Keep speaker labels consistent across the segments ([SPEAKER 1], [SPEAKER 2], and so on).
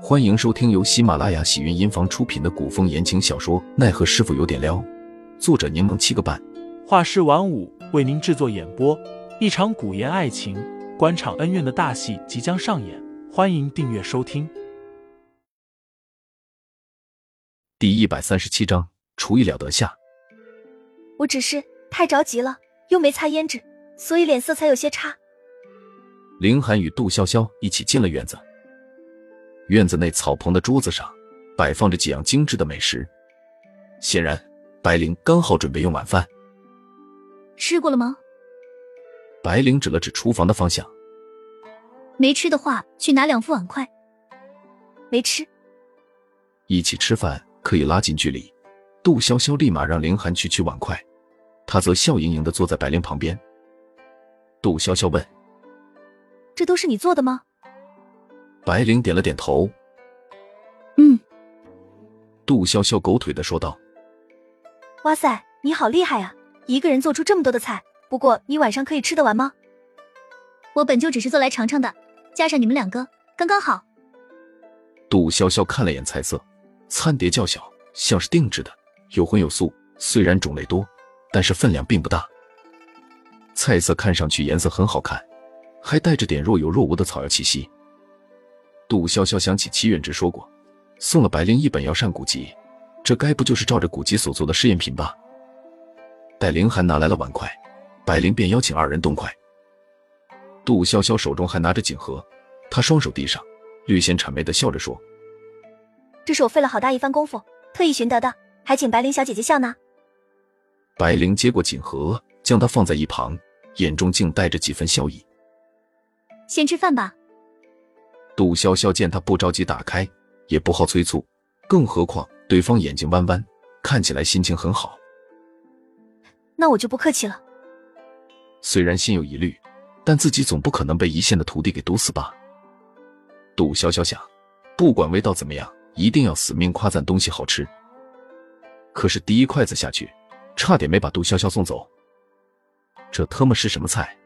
[SPEAKER 1] 欢迎收听由喜马拉雅喜云音房出品的古风言情小说《奈何师傅有点撩》，作者柠檬七个半，
[SPEAKER 2] 画师晚舞为您制作演播。一场古言爱情、官场恩怨的大戏即将上演，欢迎订阅收听。
[SPEAKER 1] 第一百三十七章，厨艺了得下。
[SPEAKER 3] 我只是太着急了，又没擦胭脂，所以脸色才有些差。
[SPEAKER 1] 林寒与杜潇潇一起进了院子。院子内草棚的桌子上摆放着几样精致的美食，显然白灵刚好准备用晚饭。
[SPEAKER 3] 吃过了吗？
[SPEAKER 1] 白灵指了指厨房的方向。
[SPEAKER 3] 没吃的话，去拿两副碗筷。没吃。
[SPEAKER 1] 一起吃饭可以拉近距离。杜潇潇立马让凌寒去取碗筷，她则笑盈盈的坐在白灵旁边。杜潇潇问：“
[SPEAKER 3] 这都是你做的吗？”
[SPEAKER 1] 白灵点了点头。
[SPEAKER 3] 嗯，
[SPEAKER 1] 杜潇潇狗腿的说道：“
[SPEAKER 3] 哇塞，你好厉害啊！一个人做出这么多的菜。不过你晚上可以吃得完吗？我本就只是做来尝尝的，加上你们两个，刚刚好。”
[SPEAKER 1] 杜潇潇看了眼菜色，餐碟较小，像是定制的，有荤有素。虽然种类多，但是分量并不大。菜色看上去颜色很好看，还带着点若有若无的草药气息。杜潇潇想起齐远之说过，送了白灵一本药膳古籍，这该不就是照着古籍所做的试验品吧？待凌寒拿来了碗筷，白灵便邀请二人动筷。杜潇潇手中还拿着锦盒，他双手递上，略显谄媚的笑着说：“
[SPEAKER 3] 这是我费了好大一番功夫，特意寻得的，还请白灵小姐姐笑纳。”
[SPEAKER 1] 白灵接过锦盒，将它放在一旁，眼中竟带着几分笑意。
[SPEAKER 3] 先吃饭吧。
[SPEAKER 1] 杜潇潇见他不着急打开，也不好催促，更何况对方眼睛弯弯，看起来心情很好。
[SPEAKER 3] 那我就不客气了。
[SPEAKER 1] 虽然心有疑虑，但自己总不可能被一线的徒弟给毒死吧？杜潇潇想，不管味道怎么样，一定要死命夸赞东西好吃。可是第一筷子下去，差点没把杜潇潇送走。这他妈是什么菜？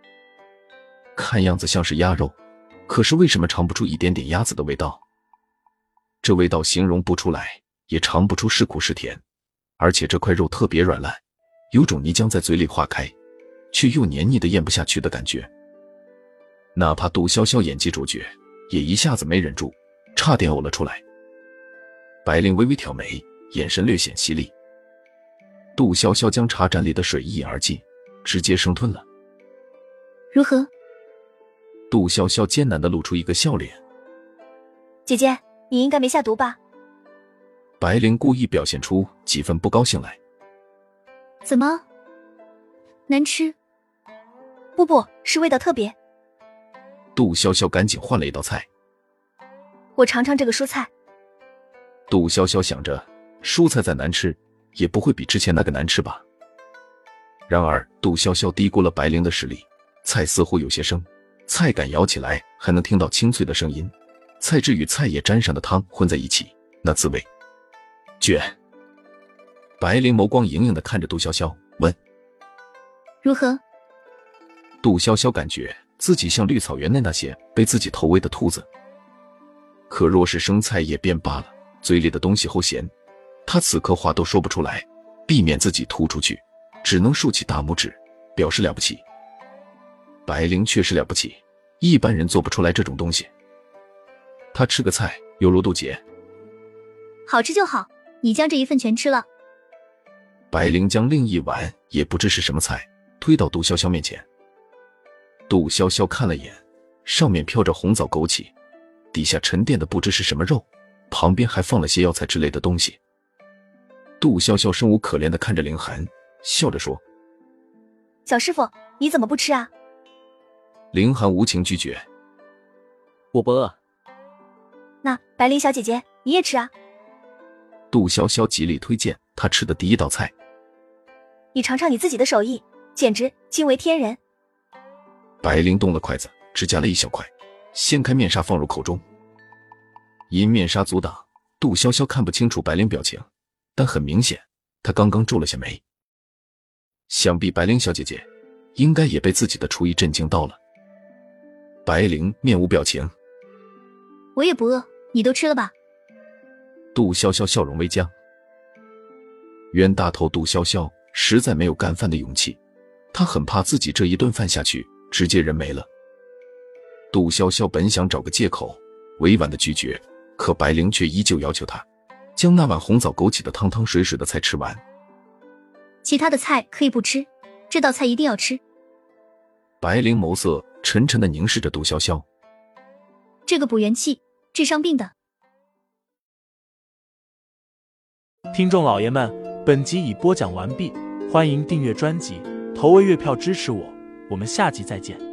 [SPEAKER 1] 看样子像是鸭肉。可是为什么尝不出一点点鸭子的味道？这味道形容不出来，也尝不出是苦是甜，而且这块肉特别软烂，有种泥浆在嘴里化开，却又黏腻的咽不下去的感觉。哪怕杜潇潇演技卓绝，也一下子没忍住，差点呕了出来。白灵微微挑眉，眼神略显犀利。杜潇潇将茶盏里的水一饮而尽，直接生吞了。
[SPEAKER 3] 如何？
[SPEAKER 1] 杜潇潇艰难的露出一个笑脸，
[SPEAKER 3] 姐姐，你应该没下毒吧？
[SPEAKER 1] 白灵故意表现出几分不高兴来。
[SPEAKER 3] 怎么？难吃？不不，是味道特别。
[SPEAKER 1] 杜潇潇赶紧换了一道菜。
[SPEAKER 3] 我尝尝这个蔬菜。
[SPEAKER 1] 杜潇潇想着，蔬菜再难吃，也不会比之前那个难吃吧。然而，杜潇潇低估了白灵的实力，菜似乎有些生。菜杆舀起来还能听到清脆的声音，菜汁与菜叶沾上的汤混在一起，那滋味绝。白灵眸光盈盈的看着杜潇潇，问：“
[SPEAKER 3] 如何？”
[SPEAKER 1] 杜潇潇感觉自己像绿草原内那些被自己投喂的兔子，可若是生菜也便罢了，嘴里的东西齁咸，他此刻话都说不出来，避免自己吐出去，只能竖起大拇指表示了不起。白灵确实了不起。一般人做不出来这种东西。他吃个菜犹如渡劫，
[SPEAKER 3] 好吃就好。你将这一份全吃了。
[SPEAKER 1] 白灵将另一碗也不知是什么菜推到杜潇潇面前。杜潇潇看了眼，上面飘着红枣枸杞，底下沉淀的不知是什么肉，旁边还放了些药材之类的东西。杜潇潇生无可恋的看着凌寒，笑着说：“
[SPEAKER 3] 小师傅，你怎么不吃啊？”
[SPEAKER 1] 凌寒无情拒绝，
[SPEAKER 2] 我不饿。
[SPEAKER 3] 那白灵小姐姐，你也吃啊？
[SPEAKER 1] 杜潇潇极力推荐她吃的第一道菜。
[SPEAKER 3] 你尝尝你自己的手艺，简直惊为天人。
[SPEAKER 1] 白灵动了筷子，只夹了一小块，掀开面纱放入口中。因面纱阻挡，杜潇潇看不清楚白灵表情，但很明显，她刚刚皱了下眉。想必白灵小姐姐应该也被自己的厨艺震惊到了。白灵面无表情，
[SPEAKER 3] 我也不饿，你都吃了吧？
[SPEAKER 1] 杜潇潇笑容微僵。冤大头杜潇潇实在没有干饭的勇气，他很怕自己这一顿饭下去，直接人没了。杜潇潇本想找个借口，委婉的拒绝，可白灵却依旧要求他将那碗红枣枸杞的汤汤水水的菜吃完。
[SPEAKER 3] 其他的菜可以不吃，这道菜一定要吃。
[SPEAKER 1] 白灵眸色沉沉的凝视着杜潇潇，
[SPEAKER 3] 这个补元气、治伤病的。
[SPEAKER 2] 听众老爷们，本集已播讲完毕，欢迎订阅专辑，投喂月票支持我，我们下集再见。